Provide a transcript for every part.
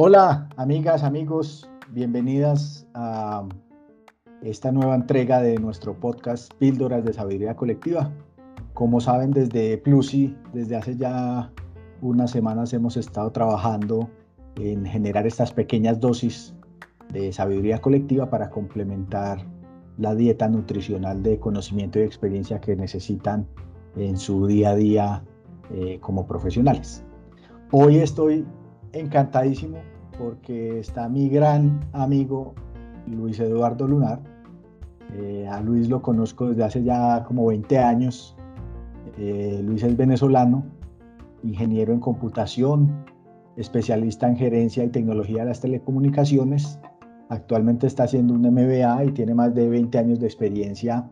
Hola, amigas, amigos, bienvenidas a esta nueva entrega de nuestro podcast Píldoras de Sabiduría Colectiva. Como saben, desde Plusi, desde hace ya unas semanas hemos estado trabajando en generar estas pequeñas dosis de sabiduría colectiva para complementar la dieta nutricional de conocimiento y experiencia que necesitan en su día a día eh, como profesionales. Hoy estoy encantadísimo porque está mi gran amigo Luis Eduardo Lunar. Eh, a Luis lo conozco desde hace ya como 20 años. Eh, Luis es venezolano, ingeniero en computación, especialista en gerencia y tecnología de las telecomunicaciones. Actualmente está haciendo un MBA y tiene más de 20 años de experiencia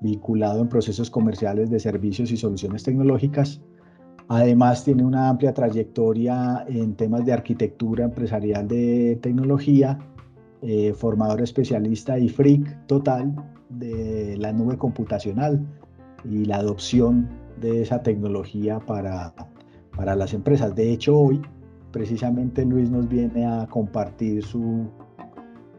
vinculado en procesos comerciales de servicios y soluciones tecnológicas Además, tiene una amplia trayectoria en temas de arquitectura empresarial de tecnología, eh, formador especialista y freak total de la nube computacional y la adopción de esa tecnología para, para las empresas. De hecho, hoy precisamente Luis nos viene a compartir su,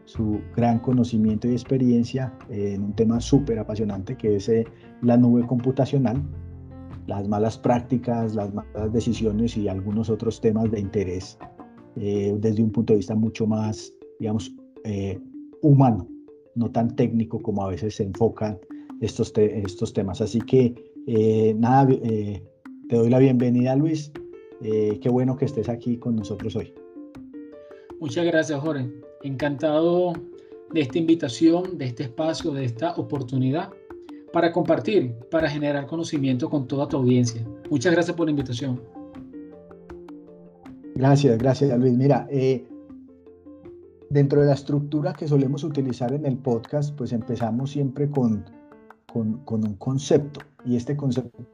su gran conocimiento y experiencia en un tema súper apasionante que es eh, la nube computacional las malas prácticas, las malas decisiones y algunos otros temas de interés eh, desde un punto de vista mucho más, digamos, eh, humano, no tan técnico como a veces se enfocan estos, estos temas. Así que, eh, nada, te doy la bienvenida, Luis. qué bueno que estés aquí con nosotros hoy. Muchas gracias, Jorge. Encantado de esta invitación, de este espacio, de esta oportunidad para compartir, para generar conocimiento con toda tu audiencia. Muchas gracias por la invitación. Gracias, gracias Luis. Mira, eh, dentro de la estructura que solemos utilizar en el podcast, pues empezamos siempre con, con, con un concepto. Y este concepto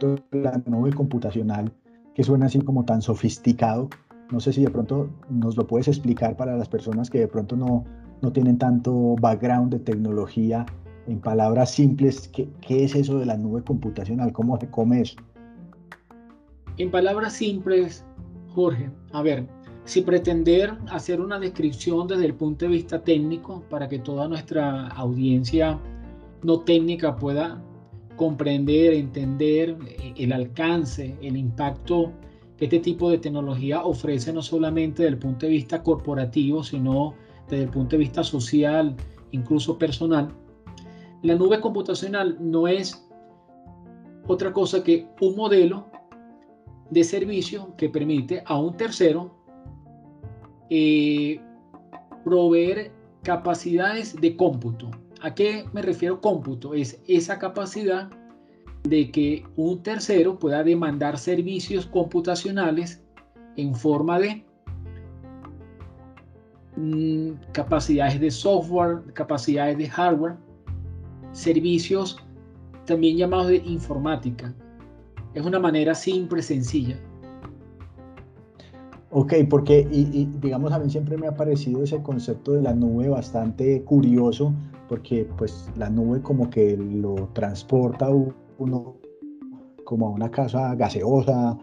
de la nube computacional, que suena así como tan sofisticado, no sé si de pronto nos lo puedes explicar para las personas que de pronto no, no tienen tanto background de tecnología en palabras simples, ¿qué, es eso de la nube computacional? ¿Cómo se come eso? En palabras simples, Jorge, a ver, si pretender hacer una descripción desde el punto de vista técnico para que toda nuestra audiencia no técnica pueda comprender, entender el alcance, el impacto que este tipo de tecnología ofrece no solamente desde el punto de vista corporativo, sino desde el punto de vista social, incluso personal, la nube computacional no es otra cosa que un modelo de servicio que permite a un tercero eh, proveer capacidades de cómputo. ¿A qué me refiero cómputo? Es esa capacidad de que un tercero pueda demandar servicios computacionales en forma de mm, capacidades de software, capacidades de hardware, servicios también llamados de informática. Es una manera simple, sencilla. Ok, porque y, digamos a mí siempre me ha parecido ese concepto de la nube bastante curioso, porque pues la nube como que lo transporta uno como a una casa gaseosa,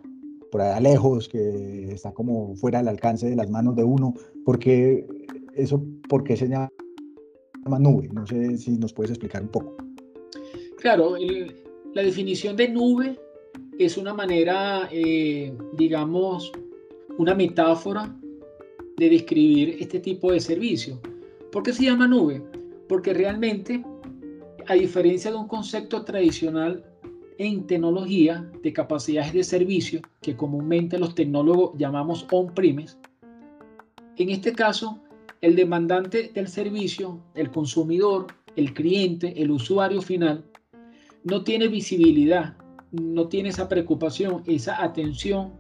por allá lejos, que está como fuera del alcance de las manos de uno, porque eso, ¿por qué se llama nube? No sé si nos puedes explicar un poco. Claro, la definición de nube es una manera, eh, digamos, una metáfora de describir este tipo de servicio. ¿Por qué se llama nube? Porque realmente, a diferencia de un concepto tradicional en tecnología de capacidades de servicio, que comúnmente los tecnólogos llamamos on-premise, en este caso el demandante del servicio, el consumidor, el cliente, el usuario final, no tiene visibilidad, no tiene esa preocupación, esa atención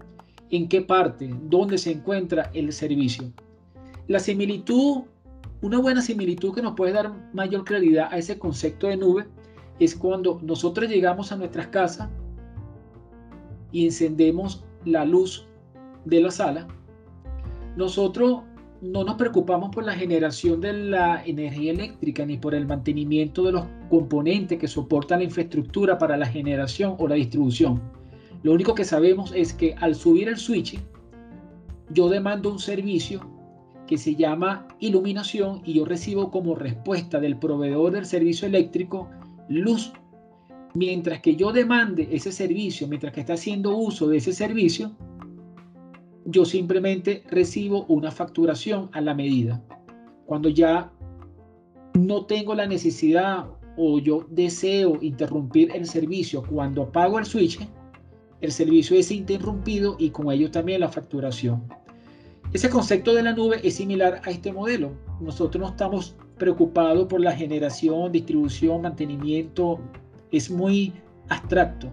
en qué parte, dónde se encuentra el servicio. La similitud, una buena similitud que nos puede dar mayor claridad a ese concepto de nube es cuando nosotros llegamos a nuestras casas y encendemos la luz de la sala. Nosotros no nos preocupamos por la generación de la energía eléctrica ni por el mantenimiento de los componentes que soportan la infraestructura para la generación o la distribución. Lo único que sabemos es que al subir el switch, yo demando un servicio que se llama iluminación y yo recibo como respuesta del proveedor del servicio eléctrico luz. Mientras que yo demande ese servicio, mientras que está haciendo uso de ese servicio, yo simplemente recibo una facturación a la medida. Cuando ya no tengo la necesidad o yo deseo interrumpir el servicio cuando apago el switch, el servicio es interrumpido y con ello también la facturación. Ese concepto de la nube es similar a este modelo. Nosotros no estamos preocupados por la generación, distribución, mantenimiento. Es muy abstracto.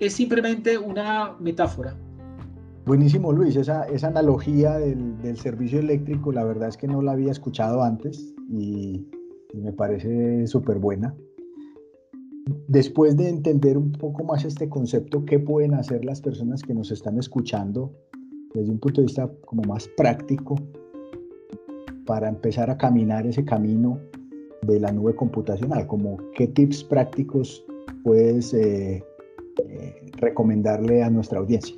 Es simplemente una metáfora. Buenísimo, Luis. Esa, analogía del, servicio eléctrico, la verdad es que no la había escuchado antes y, y me parece súper buena. Después de entender un poco más este concepto, ¿qué pueden hacer las personas que nos están escuchando desde un punto de vista como más práctico para empezar a caminar ese camino de la nube computacional? Como qué tips prácticos puedes eh, eh, recomendarle a nuestra audiencia?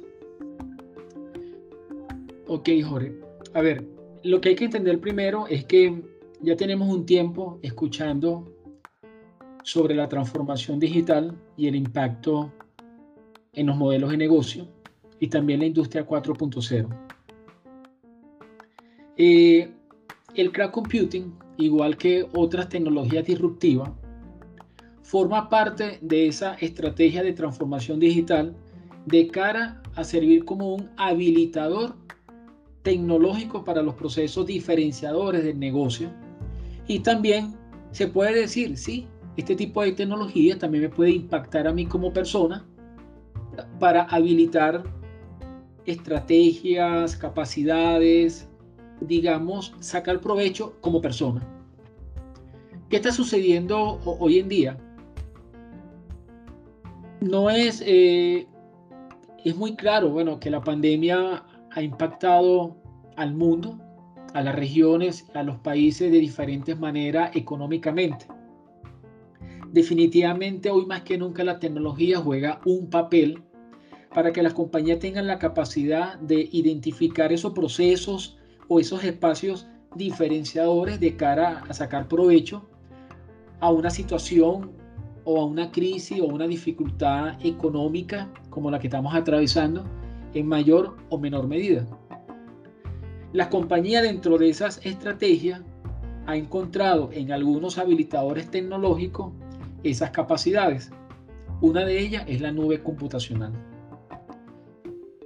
Ok, Jorge. A ver, lo que hay que entender primero es que ya tenemos un tiempo escuchando sobre la transformación digital y el impacto en los modelos de negocio y también la industria 4.0. Eh, el cloud computing, igual que otras tecnologías disruptivas, forma parte de esa estrategia de transformación digital de cara a servir como un habilitador tecnológico para los procesos diferenciadores del negocio. Y también se puede decir, sí, este tipo de tecnología también me puede impactar a mí como persona para habilitar estrategias, capacidades, digamos, sacar provecho como persona. ¿Qué está sucediendo hoy en día? No es, eh, es muy claro, bueno, que la pandemia ha impactado al mundo, a las regiones, a los países de diferentes maneras económicamente. Definitivamente hoy más que nunca la tecnología juega un papel para que las compañías tengan la capacidad de identificar esos procesos o esos espacios diferenciadores de cara a sacar provecho a una situación o a una crisis o una dificultad económica como la que estamos atravesando en mayor o menor medida. Las compañías dentro de esas estrategias ha encontrado en algunos habilitadores tecnológicos esas capacidades. Una de ellas es la nube computacional.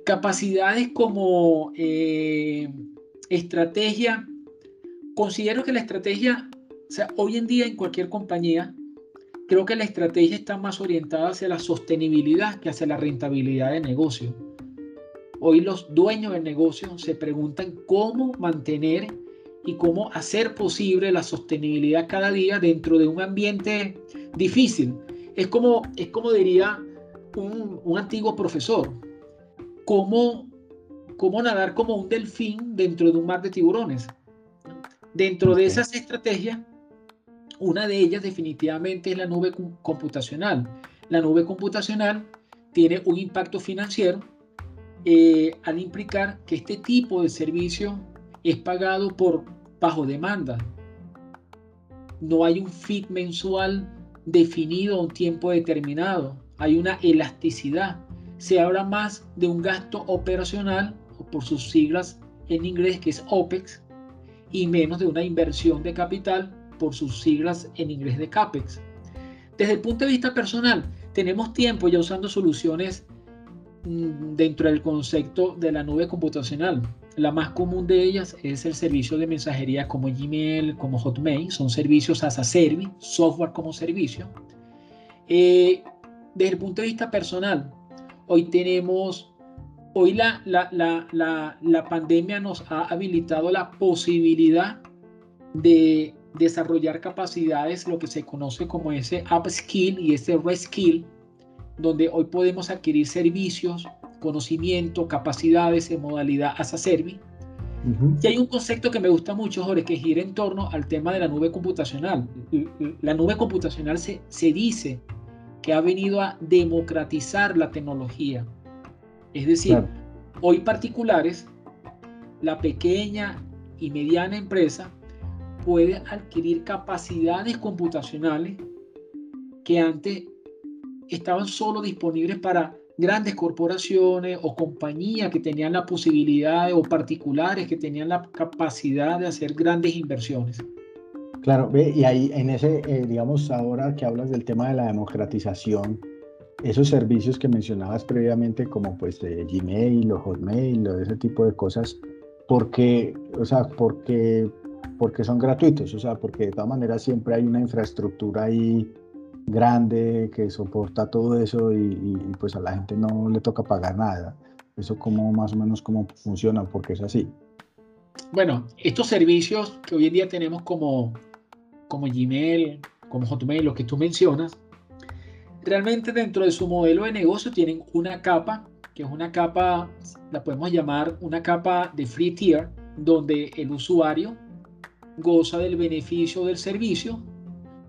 Capacidades como eh, estrategia, considero que la estrategia, o sea, hoy en día en cualquier compañía, creo que la estrategia está más orientada hacia la sostenibilidad que hacia la rentabilidad de negocio. Hoy los dueños del negocio se preguntan cómo mantener y cómo hacer posible la sostenibilidad cada día dentro de un ambiente difícil. Es como, es como diría un, un antiguo profesor, cómo, cómo nadar como un delfín dentro de un mar de tiburones. Dentro de esas estrategias, una de ellas definitivamente es la nube computacional. La nube computacional tiene un impacto financiero eh, al implicar que este tipo de servicio es pagado por bajo demanda. No hay un fit mensual definido a un tiempo determinado. Hay una elasticidad. Se habla más de un gasto operacional, por sus siglas en inglés, que es OPEX, y menos de una inversión de capital, por sus siglas en inglés de CAPEX. Desde el punto de vista personal, tenemos tiempo ya usando soluciones dentro del concepto de la nube computacional. La más común de ellas es el servicio de mensajería como Gmail, como Hotmail. Son servicios as a service, software como servicio. Eh, desde el punto de vista personal, hoy tenemos, hoy la, la, la, la, pandemia nos ha habilitado la posibilidad de desarrollar capacidades, lo que se conoce como ese upskill y ese reskill, donde hoy podemos adquirir servicios conocimiento, capacidades en modalidad as a service. Y hay un concepto que me gusta mucho, Jorge, que gira en torno al tema de la nube computacional. La nube computacional se, se dice que ha venido a democratizar la tecnología. Es decir, hoy particulares la pequeña y mediana empresa puede adquirir capacidades computacionales que antes estaban solo disponibles para grandes corporaciones o compañías que tenían la posibilidad o particulares que tenían la capacidad de hacer grandes inversiones. Claro, y ahí en ese, eh, digamos, ahora que hablas del tema de la democratización, esos servicios que mencionabas previamente, como pues de Gmail o Hotmail o ese tipo de cosas, porque, o sea, porque, porque son gratuitos, o sea, porque de todas maneras siempre hay una infraestructura ahí grande que soporta todo eso y, pues a la gente no le toca pagar nada. Eso como más o menos cómo funciona, porque es así. Bueno, estos servicios que hoy en día tenemos como, como Gmail, como Hotmail, lo que tú mencionas, realmente dentro de su modelo de negocio tienen una capa, que es una capa, la podemos llamar una capa de free tier, donde el usuario goza del beneficio del servicio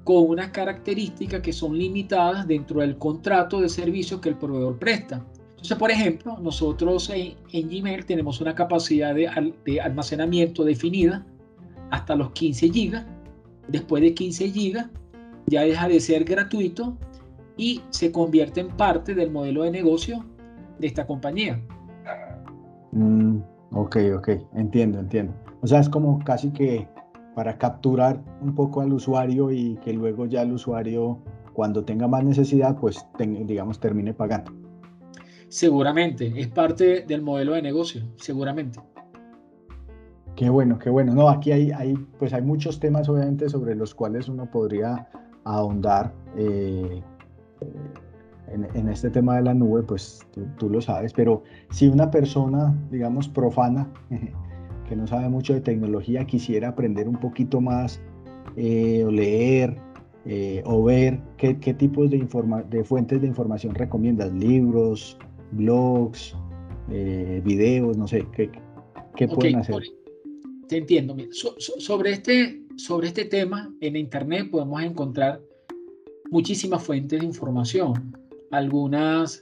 con unas características que son limitadas dentro del contrato de servicio que el proveedor presta. Entonces, por ejemplo, nosotros en, Gmail tenemos una capacidad de, almacenamiento definida hasta los 15 GB. Después de 15 GB ya deja de ser gratuito y se convierte en parte del modelo de negocio de esta compañía. Mm, ok, ok, entiendo, entiendo. O sea, es como casi que para capturar un poco al usuario y que luego ya el usuario cuando tenga más necesidad, pues digamos termine pagando. Seguramente, es parte del modelo de negocio, seguramente. Qué bueno, qué bueno. No, aquí hay, hay, pues hay muchos temas obviamente sobre los cuales uno podría ahondar. Eh, en, este tema de la nube, pues tú, tú, lo sabes, pero si una persona, digamos, profana, que no sabe mucho de tecnología quisiera aprender un poquito más eh, o leer eh, o ver qué, qué tipos de, de fuentes de información recomiendas, libros, blogs, eh, videos, no sé, qué, qué pueden hacer. Te entiendo. sobre, este, sobre este tema en Internet podemos encontrar muchísimas fuentes de información, algunas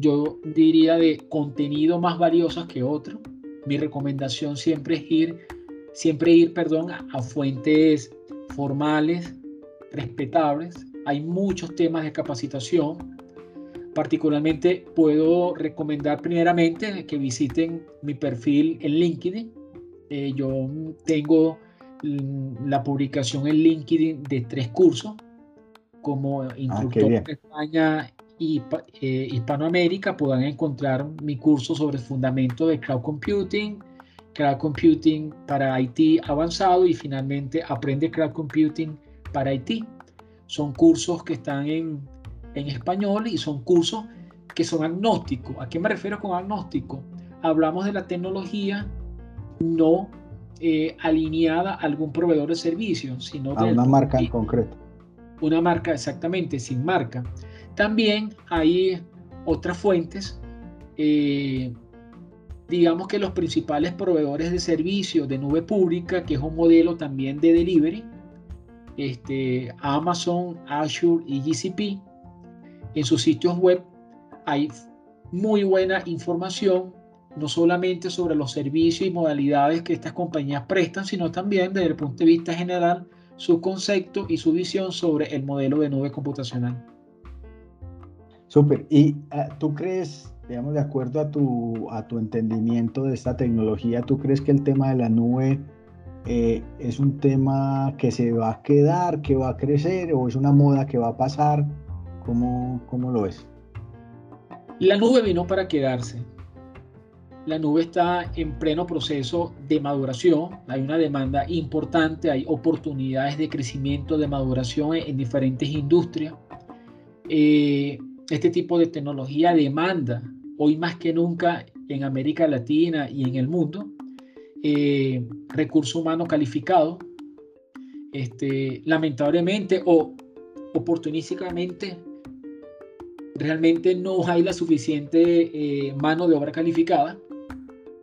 yo diría de contenido más valiosas que otras mi recomendación siempre es ir, siempre ir, perdón, a, fuentes formales, respetables. Hay muchos temas de capacitación. Particularmente puedo recomendar primeramente que visiten mi perfil en LinkedIn. Eh, yo tengo la publicación en LinkedIn de tres cursos como ah, instructor de España y eh, Hispanoamérica puedan encontrar mi curso sobre el fundamento de Cloud Computing, Cloud Computing para IT avanzado y finalmente Aprende Cloud Computing para IT. Son cursos que están en, en español y son cursos que son agnósticos. ¿A qué me refiero con agnóstico? Hablamos de la tecnología no eh, alineada a algún proveedor de servicios, sino a una marca en concreto. Una marca exactamente, sin marca. También hay otras fuentes. Eh, digamos que los principales proveedores de servicios de nube pública, que es un modelo también de delivery, este, Amazon, Azure y GCP, en sus sitios web hay muy buena información, no solamente sobre los servicios y modalidades que estas compañías prestan, sino también desde el punto de vista general su concepto y su visión sobre el modelo de nube computacional. Súper. ¿Y ah, tú crees, digamos, de acuerdo a tu, a tu entendimiento de esta tecnología, tú crees que el tema de la nube eh, es un tema que se va a quedar, que va a crecer o es una moda que va a pasar? ¿Cómo, cómo lo ves? La nube vino para quedarse. La nube está en pleno proceso de maduración. Hay una demanda importante, hay oportunidades de crecimiento, de maduración en, diferentes industrias. Eh, este tipo de tecnología demanda hoy más que nunca en América Latina y en el mundo eh, recurso humano calificado. Este, lamentablemente o oportunísticamente realmente no hay la suficiente eh, mano de obra calificada,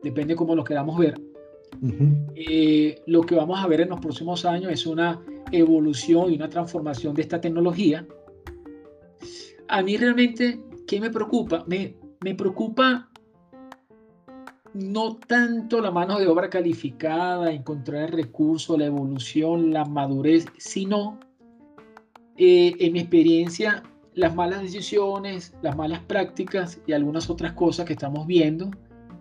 depende cómo lo queramos ver. Eh, lo que vamos a ver en los próximos años es una evolución y una transformación de esta tecnología a mí realmente, ¿qué me preocupa? Me, preocupa no tanto la mano de obra calificada, encontrar el recurso, la evolución, la madurez, sino, eh, en mi experiencia, las malas decisiones, las malas prácticas y algunas otras cosas que estamos viendo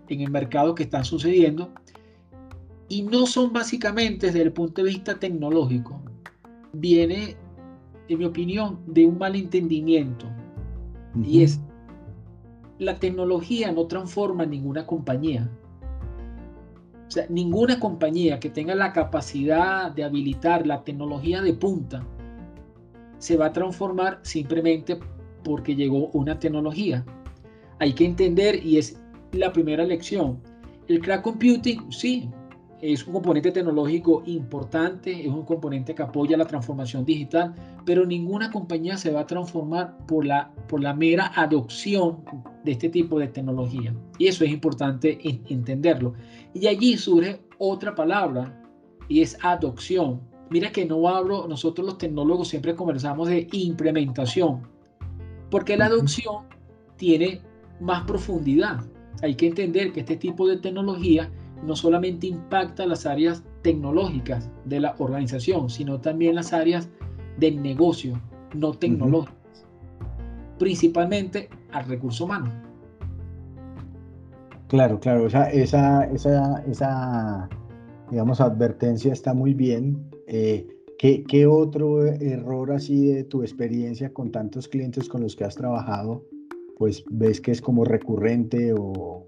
en el mercado que están sucediendo. Y no son básicamente desde el punto de vista tecnológico. Viene, en mi opinión, de un Y es la tecnología no transforma ninguna compañía. O sea, ninguna compañía que tenga la capacidad de habilitar la tecnología de punta se va a transformar simplemente porque llegó una tecnología. Hay que entender, y es la primera lección, el crack computing, sí, es un componente tecnológico importante, es un componente que apoya la transformación digital, pero ninguna compañía se va a transformar por la, por la mera adopción de este tipo de tecnología. Y eso es importante entenderlo. Y allí surge otra palabra y es adopción. Mira que no hablo, nosotros los tecnólogos siempre conversamos de implementación, porque la adopción tiene más profundidad. Hay que entender que este tipo de tecnología no solamente impacta las áreas tecnológicas de la organización, sino también las áreas del negocio no tecnológicas, principalmente al recurso humano. Claro, claro, esa, esa, esa, esa digamos, advertencia está muy bien. Eh, ¿qué, ¿Qué otro error así de tu experiencia con tantos clientes con los que has trabajado, pues ves que es como recurrente o,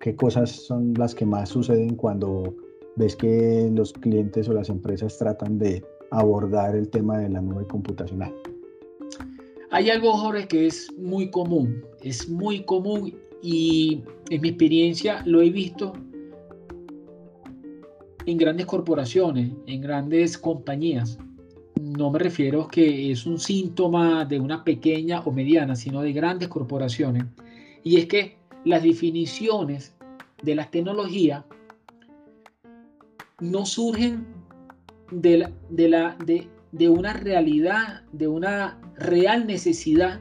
¿Qué cosas son las que más suceden cuando ves que los clientes o las empresas tratan de abordar el tema de la nube computacional? Hay algo, Jorge, que es muy común, es muy común y en mi experiencia lo he visto en grandes corporaciones, en grandes compañías. No me refiero que es un síntoma de una pequeña o mediana, sino de grandes corporaciones. Y es que las definiciones de las tecnologías no surgen de, la, de, la, de, una realidad, de una real necesidad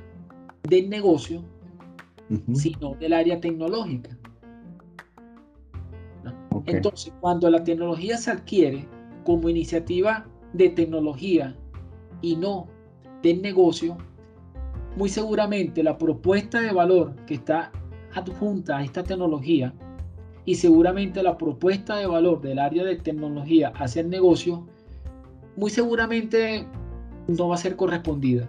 del negocio, sino del área tecnológica. Entonces, cuando la tecnología se adquiere como iniciativa de tecnología y no del negocio, muy seguramente la propuesta de valor que está adjunta a esta tecnología y seguramente la propuesta de valor del área de tecnología hacia el negocio, muy seguramente no va a ser correspondida,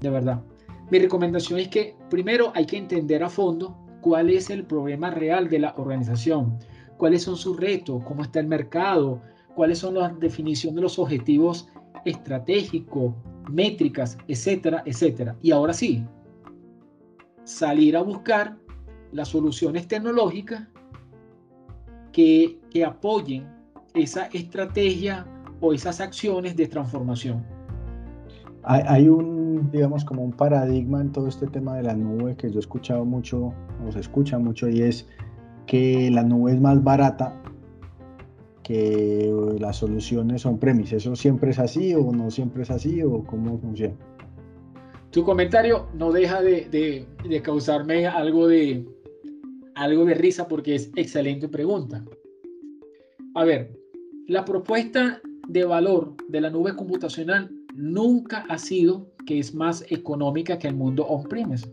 de verdad. Mi recomendación es que primero hay que entender a fondo cuál es el problema real de la organización, cuáles son sus retos, cómo está el mercado, cuáles son las definiciones de los objetivos estratégicos, métricas, etcétera, etcétera. Y ahora sí, salir a buscar las soluciones tecnológicas que, apoyen esa estrategia o esas acciones de transformación. Hay, un, digamos, como un paradigma en todo este tema de la nube que yo he escuchado mucho, o se escucha mucho, y es que la nube es más barata que las soluciones son premis. ¿Eso siempre es así o no siempre es así o cómo funciona? Tu comentario no deja de causarme algo de, algo de risa porque es excelente pregunta. A ver, la propuesta de valor de la nube computacional nunca ha sido que es más económica que el mundo on-premise.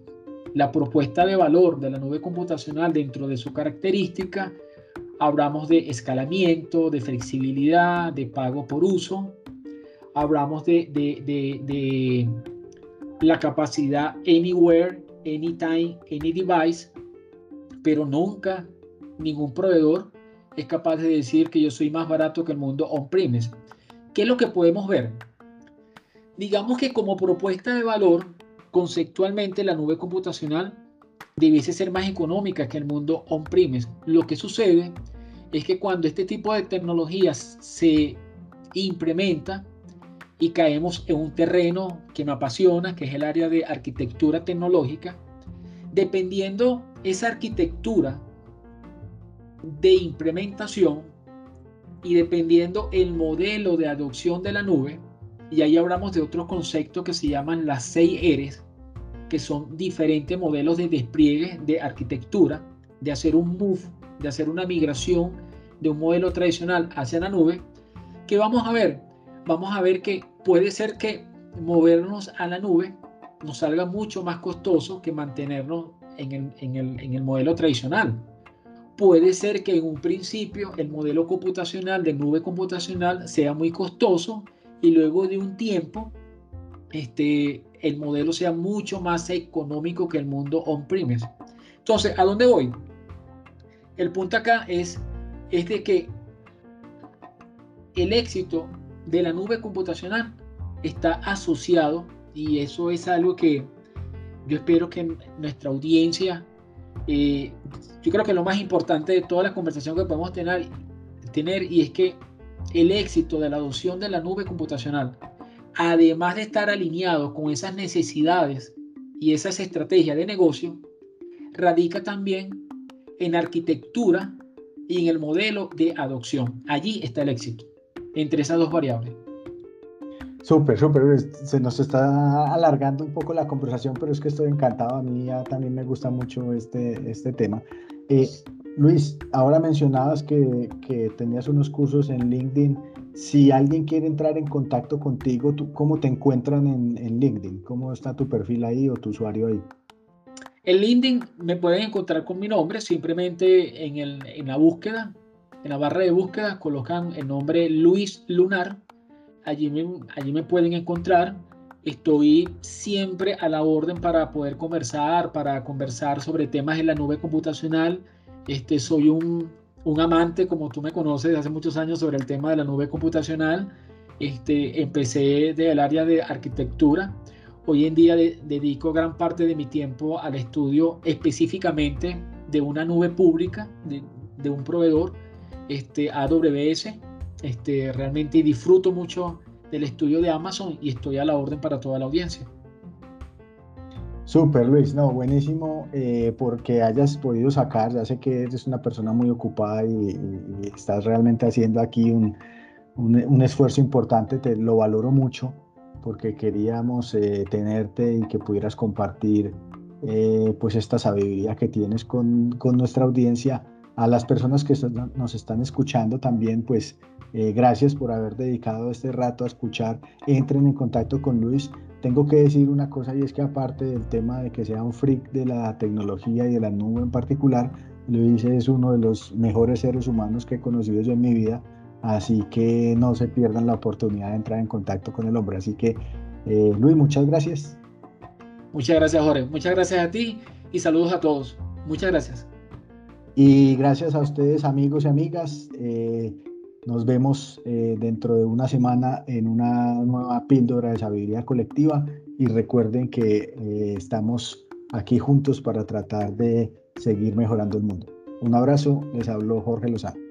La propuesta de valor de la nube computacional dentro de su característica, hablamos de escalamiento, de flexibilidad, de pago por uso, hablamos de, de, de la capacidad anywhere, anytime, any device, pero nunca ningún proveedor es capaz de decir que yo soy más barato que el mundo on-premise. ¿Qué es lo que podemos ver? Digamos que como propuesta de valor, conceptualmente la nube computacional debiese ser más económica que el mundo on-premise. Lo que sucede es que cuando este tipo de tecnologías se implementa y caemos en un terreno que me apasiona, que es el área de arquitectura tecnológica, dependiendo esa arquitectura de implementación y dependiendo el modelo de adopción de la nube, y ahí hablamos de otros conceptos que se llaman las 6 R's, que son diferentes modelos de despliegue de arquitectura, de hacer un move de hacer una migración de un modelo tradicional hacia la nube, ¿qué vamos a ver? Vamos a ver que puede ser que movernos a la nube nos salga mucho más costoso que mantenernos en el, en el, en el modelo tradicional. Puede ser que en un principio el modelo computacional de nube computacional sea muy costoso y luego de un tiempo este, el modelo sea mucho más económico que el mundo on-premise. Entonces, ¿a dónde voy? El punto acá es, es de que el éxito de la nube computacional está asociado, y eso es algo que yo espero que nuestra audiencia, eh, yo creo que lo más importante de toda la conversación que podemos tener, tener, y es que el éxito de la adopción de la nube computacional, además de estar alineado con esas necesidades y esas estrategias de negocio, radica también en arquitectura y en el modelo de adopción. Allí está el éxito, entre esas dos variables. Súper, súper. Se nos está alargando un poco la conversación, pero es que estoy encantado. A mí ya también me gusta mucho este, este tema. Eh, Luis, ahora mencionabas que, que, tenías unos cursos en LinkedIn. Si alguien quiere entrar en contacto contigo, ¿tú, ¿cómo te encuentran en, en, LinkedIn? ¿Cómo está tu perfil ahí o tu usuario ahí? En LinkedIn me pueden encontrar con mi nombre, simplemente en, el, en la búsqueda, en la barra de búsqueda colocan el nombre Luis Lunar allí me, allí me pueden encontrar. Estoy siempre a la orden para poder conversar, para conversar sobre temas en la nube computacional. Este, soy un, un amante, como tú me conoces, de hace muchos años sobre el tema de la nube computacional. Este, empecé del área de arquitectura. Hoy en día dedico gran parte de mi tiempo al estudio específicamente de una nube pública, de, de un proveedor, este, AWS, este, realmente disfruto mucho del estudio de Amazon y estoy a la orden para toda la audiencia. Súper Luis, no, buenísimo eh, porque hayas podido sacar, ya sé que eres una persona muy ocupada y, estás realmente haciendo aquí un, un, esfuerzo importante, te lo valoro mucho porque queríamos eh, tenerte y que pudieras compartir eh, pues esta sabiduría que tienes con, con nuestra audiencia. A las personas que nos están escuchando también, pues eh, gracias por haber dedicado este rato a escuchar. Entren en contacto con Luis. Tengo que decir una cosa y es que aparte del tema de que sea un freak de la tecnología y de la nube en particular, Luis es uno de los mejores seres humanos que he conocido yo en mi vida. Así que no se pierdan la oportunidad de entrar en contacto con el hombre. Así que, eh, Luis, muchas gracias. Muchas gracias, Jorge. Muchas gracias a ti y saludos a todos. Muchas gracias. Y gracias a ustedes, amigos y amigas. Eh, nos vemos eh, dentro de una semana en una nueva píldora de sabiduría colectiva y recuerden que eh, estamos aquí juntos para tratar de seguir mejorando el mundo. Un abrazo, les habló Jorge Lozano.